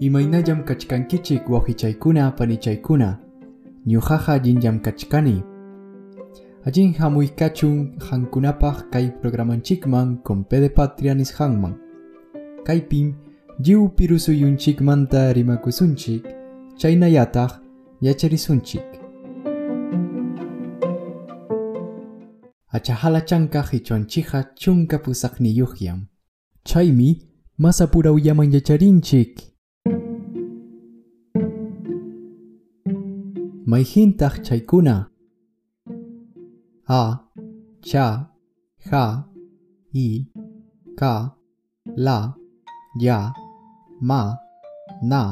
Imaynallam kachkankichik wawichaykuna panichaykuna ñuqaqa allinllam kachkani allin hamuykachun hankunapaq kay programanchikman Compe de Patria nisqanman kaypim lliw pirusuyunchikmanta rimakusunchik chaynallataq yacharisunchik achahalachanqa hichwanchikqa chunka pusaqniyuqyam chaymi masapurawyman yacharinchik mayhintaq chaykuna a cha ja i ka la ya ma na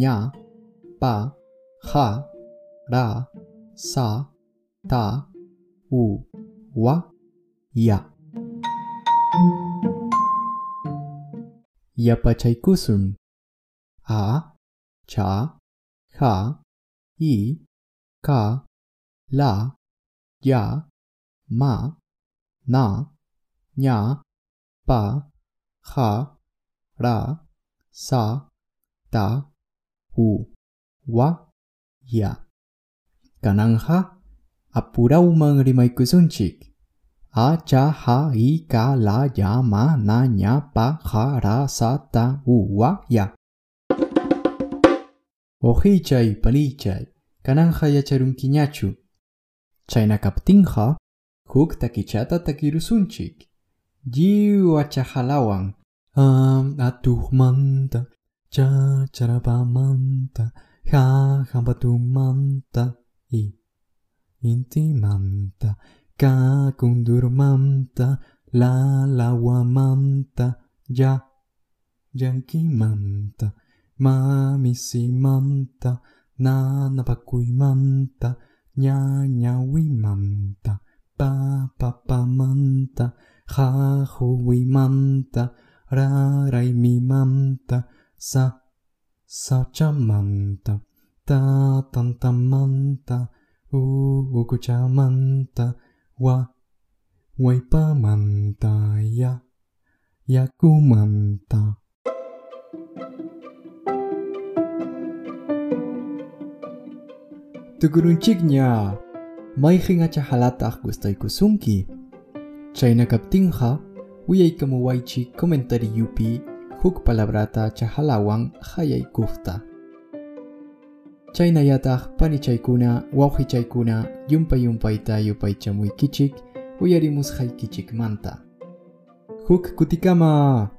ña pa ja ra sa ta u wa? Ya. Yapachaykusun a cha ja i ka la ya ma na ña pa ja ra sa ta u. Wa? Ya. Kananja apurauman rimaykusunchik a cha ja i ka la ya ma na ña pa ja ra sa ta u wa ya. Ojichay panichay kananja yacharunkiñachu chayna kaptinqa huk takichata takirusunchik lliw achajalawan. Am atuqmanta chacharapamanta ja hampatumanta intimanta, cacundurmanta, la la huamanta, ya, yankimanta, mami simanta, nana paquimanta, ña ña lawamanta, già, janchimanta, mamissimanta, nanapacuimanta, gnagnahuimanta, papapamanta, jahuimanta, raraimimanta, sa, sachamanta, tatantamanta, ukuchamanta wa waypamanta ya yakumanta Tukurunchikña mayqin achahalataq gustaykusunki chayna kaptinqa willaykamuwaychik komentariyupi huk palabrata achahalawan hayaykufta Chaynallataq panichaykuna, wawqichaykuna yumpay yumpayta kichik manta. Huk kutikama!